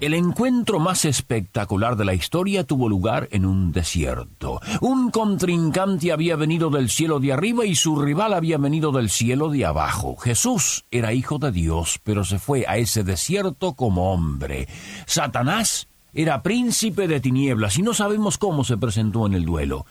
El encuentro más espectacular de la historia tuvo lugar en un desierto. Un contrincante había venido del cielo de arriba y su rival había venido del cielo de abajo. Jesús era hijo de Dios, pero se fue a ese desierto como hombre. Satanás era príncipe de tinieblas y no sabemos cómo se presentó en el duelo.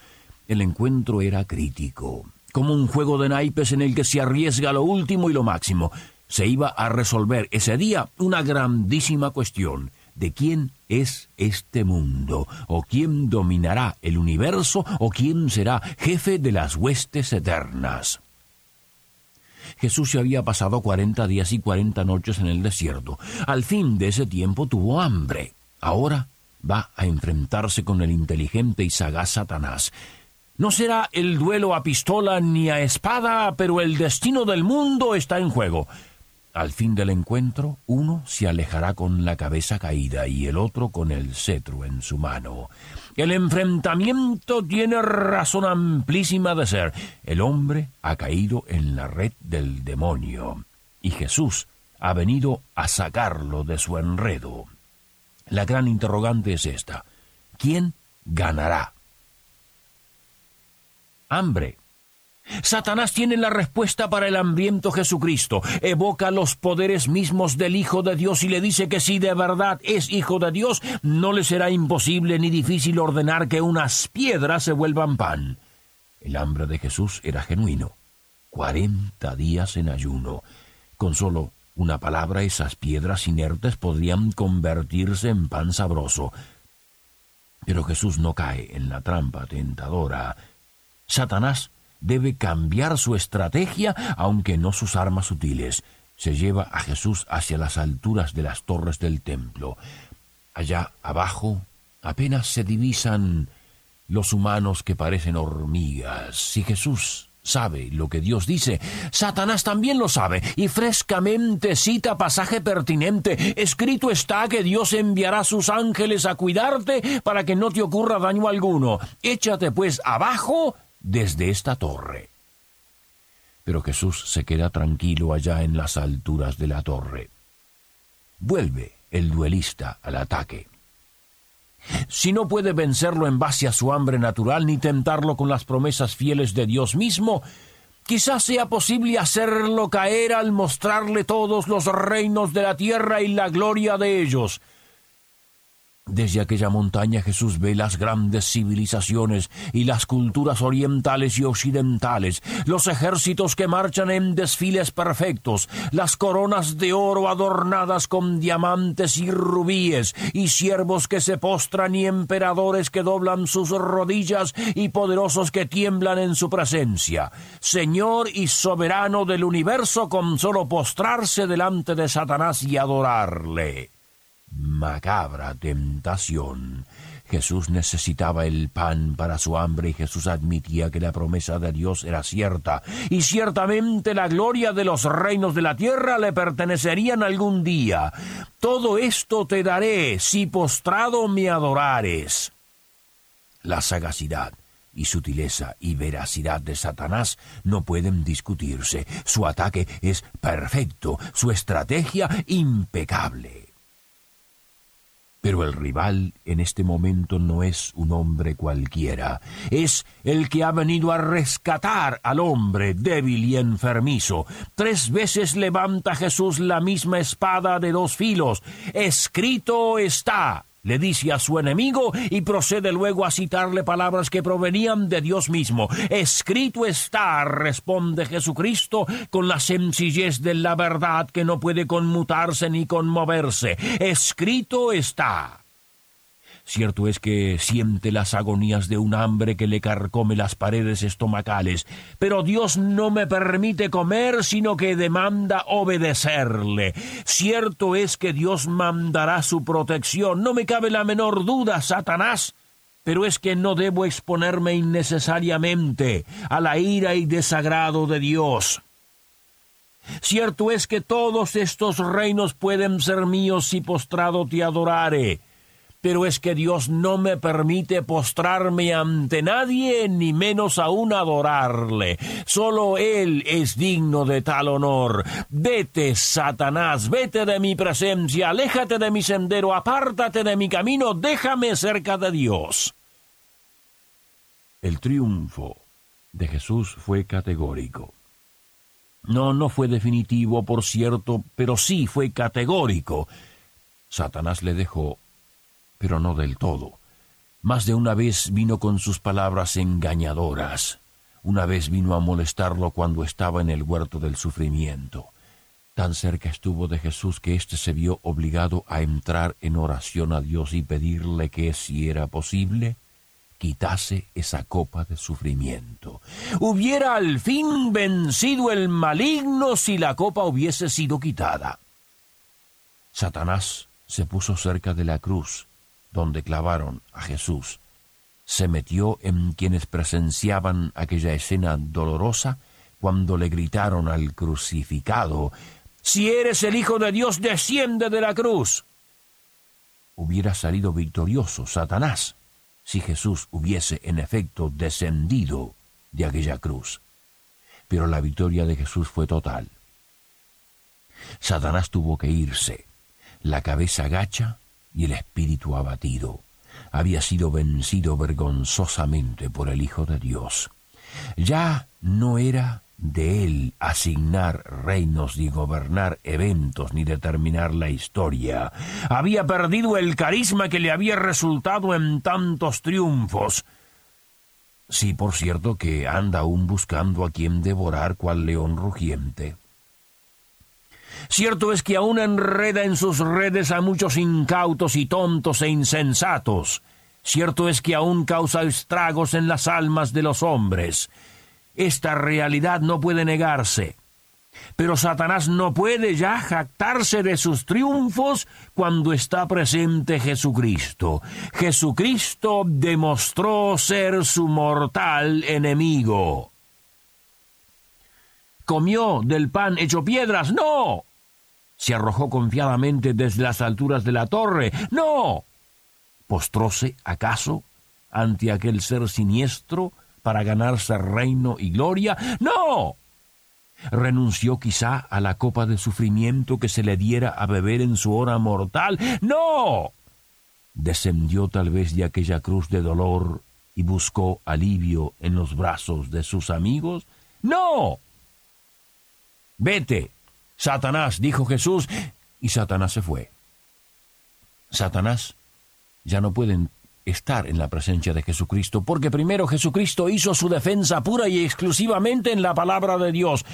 El encuentro era crítico, como un juego de naipes en el que se arriesga lo último y lo máximo. Se iba a resolver ese día una grandísima cuestión de quién es este mundo, o quién dominará el universo, o quién será jefe de las huestes eternas. Jesús se había pasado cuarenta días y cuarenta noches en el desierto. Al fin de ese tiempo tuvo hambre. Ahora va a enfrentarse con el inteligente y sagaz Satanás. No será el duelo a pistola ni a espada, pero el destino del mundo está en juego. Al fin del encuentro, uno se alejará con la cabeza caída y el otro con el cetro en su mano. El enfrentamiento tiene razón amplísima de ser. El hombre ha caído en la red del demonio y Jesús ha venido a sacarlo de su enredo. La gran interrogante es esta. ¿Quién ganará? Hambre Satanás tiene la respuesta para el hambriento Jesucristo. Evoca los poderes mismos del Hijo de Dios y le dice que si de verdad es Hijo de Dios, no le será imposible ni difícil ordenar que unas piedras se vuelvan pan. El hambre de Jesús era genuino. Cuarenta días en ayuno. Con solo una palabra esas piedras inertes podrían convertirse en pan sabroso. Pero Jesús no cae en la trampa tentadora. Satanás debe cambiar su estrategia, aunque no sus armas sutiles. Se lleva a Jesús hacia las alturas de las torres del templo. Allá abajo apenas se divisan los humanos que parecen hormigas. Si Jesús sabe lo que Dios dice, Satanás también lo sabe, y frescamente cita pasaje pertinente. Escrito está que Dios enviará sus ángeles a cuidarte para que no te ocurra daño alguno. Échate pues abajo desde esta torre. Pero Jesús se queda tranquilo allá en las alturas de la torre. Vuelve el duelista al ataque. Si no puede vencerlo en base a su hambre natural ni tentarlo con las promesas fieles de Dios mismo, quizás sea posible hacerlo caer al mostrarle todos los reinos de la tierra y la gloria de ellos. Desde aquella montaña Jesús ve las grandes civilizaciones y las culturas orientales y occidentales, los ejércitos que marchan en desfiles perfectos, las coronas de oro adornadas con diamantes y rubíes, y siervos que se postran y emperadores que doblan sus rodillas y poderosos que tiemblan en su presencia. Señor y soberano del universo con solo postrarse delante de Satanás y adorarle macabra tentación. Jesús necesitaba el pan para su hambre y Jesús admitía que la promesa de Dios era cierta, y ciertamente la gloria de los reinos de la tierra le pertenecerían algún día. Todo esto te daré si postrado me adorares. La sagacidad y sutileza y veracidad de Satanás no pueden discutirse. Su ataque es perfecto, su estrategia impecable. Pero el rival en este momento no es un hombre cualquiera, es el que ha venido a rescatar al hombre débil y enfermizo. Tres veces levanta Jesús la misma espada de dos filos. Escrito está le dice a su enemigo y procede luego a citarle palabras que provenían de Dios mismo. Escrito está, responde Jesucristo con la sencillez de la verdad que no puede conmutarse ni conmoverse. Escrito está. Cierto es que siente las agonías de un hambre que le carcome las paredes estomacales, pero Dios no me permite comer, sino que demanda obedecerle. Cierto es que Dios mandará su protección, no me cabe la menor duda, Satanás, pero es que no debo exponerme innecesariamente a la ira y desagrado de Dios. Cierto es que todos estos reinos pueden ser míos si postrado te adorare pero es que Dios no me permite postrarme ante nadie, ni menos aún adorarle. Solo Él es digno de tal honor. Vete, Satanás, vete de mi presencia, aléjate de mi sendero, apártate de mi camino, déjame cerca de Dios. El triunfo de Jesús fue categórico. No, no fue definitivo, por cierto, pero sí fue categórico. Satanás le dejó pero no del todo. Más de una vez vino con sus palabras engañadoras. Una vez vino a molestarlo cuando estaba en el huerto del sufrimiento. Tan cerca estuvo de Jesús que éste se vio obligado a entrar en oración a Dios y pedirle que, si era posible, quitase esa copa de sufrimiento. Hubiera al fin vencido el maligno si la copa hubiese sido quitada. Satanás se puso cerca de la cruz donde clavaron a Jesús, se metió en quienes presenciaban aquella escena dolorosa cuando le gritaron al crucificado, Si eres el Hijo de Dios, desciende de la cruz. Hubiera salido victorioso Satanás si Jesús hubiese en efecto descendido de aquella cruz. Pero la victoria de Jesús fue total. Satanás tuvo que irse, la cabeza gacha y el espíritu abatido. Había sido vencido vergonzosamente por el Hijo de Dios. Ya no era de él asignar reinos ni gobernar eventos ni determinar la historia. Había perdido el carisma que le había resultado en tantos triunfos. Sí, por cierto que anda aún buscando a quien devorar cual león rugiente. Cierto es que aún enreda en sus redes a muchos incautos y tontos e insensatos. Cierto es que aún causa estragos en las almas de los hombres. Esta realidad no puede negarse. Pero Satanás no puede ya jactarse de sus triunfos cuando está presente Jesucristo. Jesucristo demostró ser su mortal enemigo. ¿Comió del pan hecho piedras? No se arrojó confiadamente desde las alturas de la torre. No. ¿Postróse, acaso, ante aquel ser siniestro para ganarse reino y gloria? No. ¿Renunció quizá a la copa de sufrimiento que se le diera a beber en su hora mortal? No. ¿Descendió tal vez de aquella cruz de dolor y buscó alivio en los brazos de sus amigos? No. Vete, Satanás, dijo Jesús, y Satanás se fue. Satanás ya no pueden estar en la presencia de Jesucristo, porque primero Jesucristo hizo su defensa pura y exclusivamente en la palabra de Dios.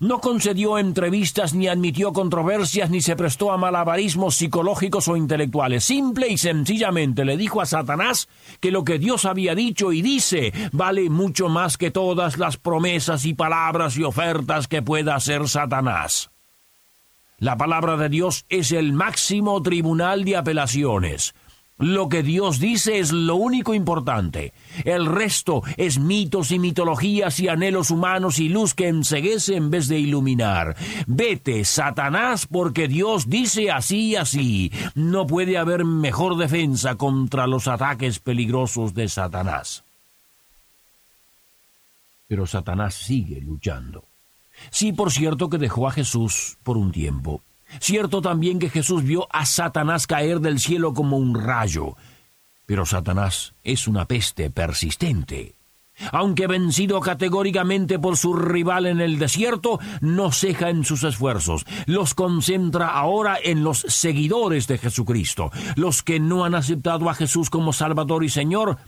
No concedió entrevistas, ni admitió controversias, ni se prestó a malabarismos psicológicos o intelectuales. Simple y sencillamente le dijo a Satanás que lo que Dios había dicho y dice vale mucho más que todas las promesas y palabras y ofertas que pueda hacer Satanás. La palabra de Dios es el máximo tribunal de apelaciones. Lo que Dios dice es lo único importante. El resto es mitos y mitologías y anhelos humanos y luz que enseguece en vez de iluminar. Vete, Satanás, porque Dios dice así y así. No puede haber mejor defensa contra los ataques peligrosos de Satanás. Pero Satanás sigue luchando. Sí, por cierto que dejó a Jesús por un tiempo. Cierto también que Jesús vio a Satanás caer del cielo como un rayo. Pero Satanás es una peste persistente. Aunque vencido categóricamente por su rival en el desierto, no ceja en sus esfuerzos. Los concentra ahora en los seguidores de Jesucristo. Los que no han aceptado a Jesús como Salvador y Señor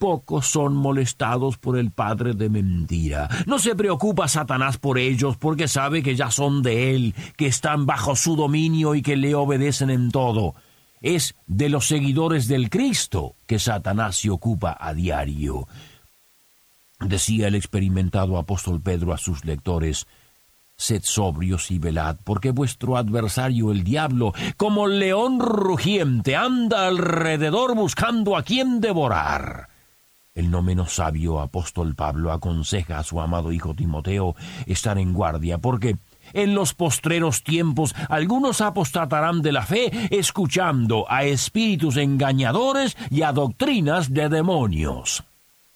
pocos son molestados por el padre de mentira. No se preocupa Satanás por ellos porque sabe que ya son de él, que están bajo su dominio y que le obedecen en todo. es de los seguidores del Cristo que Satanás se ocupa a diario. Decía el experimentado apóstol Pedro a sus lectores, Sed sobrios y velad, porque vuestro adversario el diablo, como león rugiente, anda alrededor buscando a quien devorar. El no menos sabio apóstol Pablo aconseja a su amado hijo Timoteo estar en guardia, porque en los postreros tiempos algunos apostatarán de la fe, escuchando a espíritus engañadores y a doctrinas de demonios.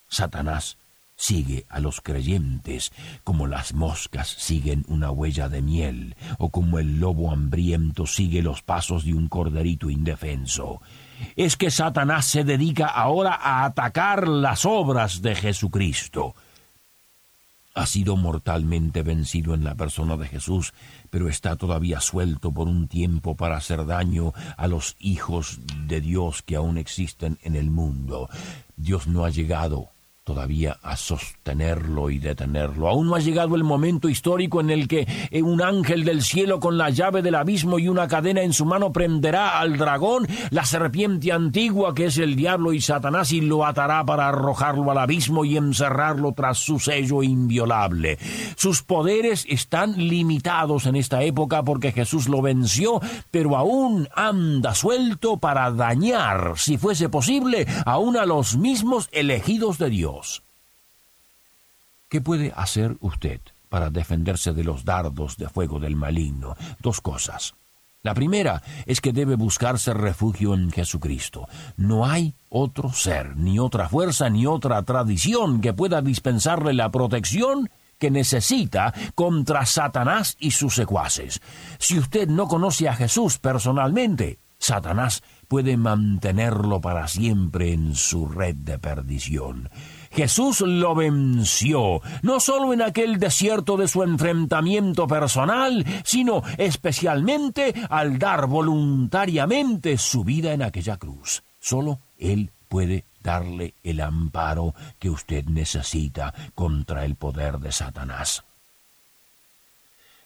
Satanás sigue a los creyentes como las moscas siguen una huella de miel o como el lobo hambriento sigue los pasos de un corderito indefenso. Es que Satanás se dedica ahora a atacar las obras de Jesucristo. Ha sido mortalmente vencido en la persona de Jesús, pero está todavía suelto por un tiempo para hacer daño a los hijos de Dios que aún existen en el mundo. Dios no ha llegado todavía a sostenerlo y detenerlo. Aún no ha llegado el momento histórico en el que eh, un ángel del cielo con la llave del abismo y una cadena en su mano prenderá al dragón, la serpiente antigua que es el diablo y Satanás, y lo atará para arrojarlo al abismo y encerrarlo tras su sello inviolable. Sus poderes están limitados en esta época porque Jesús lo venció, pero aún anda suelto para dañar, si fuese posible, aún a los mismos elegidos de Dios. ¿Qué puede hacer usted para defenderse de los dardos de fuego del maligno? Dos cosas. La primera es que debe buscarse refugio en Jesucristo. No hay otro ser, ni otra fuerza, ni otra tradición que pueda dispensarle la protección que necesita contra Satanás y sus secuaces. Si usted no conoce a Jesús personalmente, Satanás puede mantenerlo para siempre en su red de perdición. Jesús lo venció, no solo en aquel desierto de su enfrentamiento personal, sino especialmente al dar voluntariamente su vida en aquella cruz. Solo Él puede darle el amparo que usted necesita contra el poder de Satanás.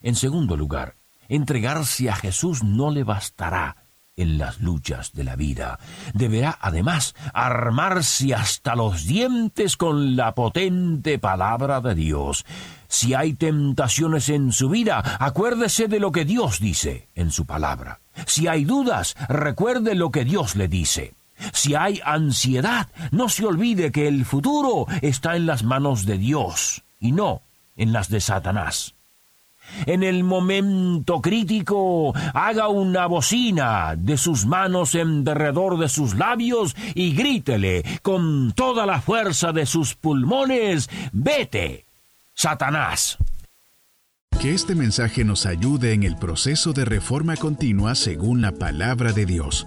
En segundo lugar, entregarse a Jesús no le bastará en las luchas de la vida. Deberá además armarse hasta los dientes con la potente palabra de Dios. Si hay tentaciones en su vida, acuérdese de lo que Dios dice en su palabra. Si hay dudas, recuerde lo que Dios le dice. Si hay ansiedad, no se olvide que el futuro está en las manos de Dios y no en las de Satanás. En el momento crítico, haga una bocina de sus manos en derredor de sus labios y grítele con toda la fuerza de sus pulmones, vete, Satanás. Que este mensaje nos ayude en el proceso de reforma continua según la palabra de Dios.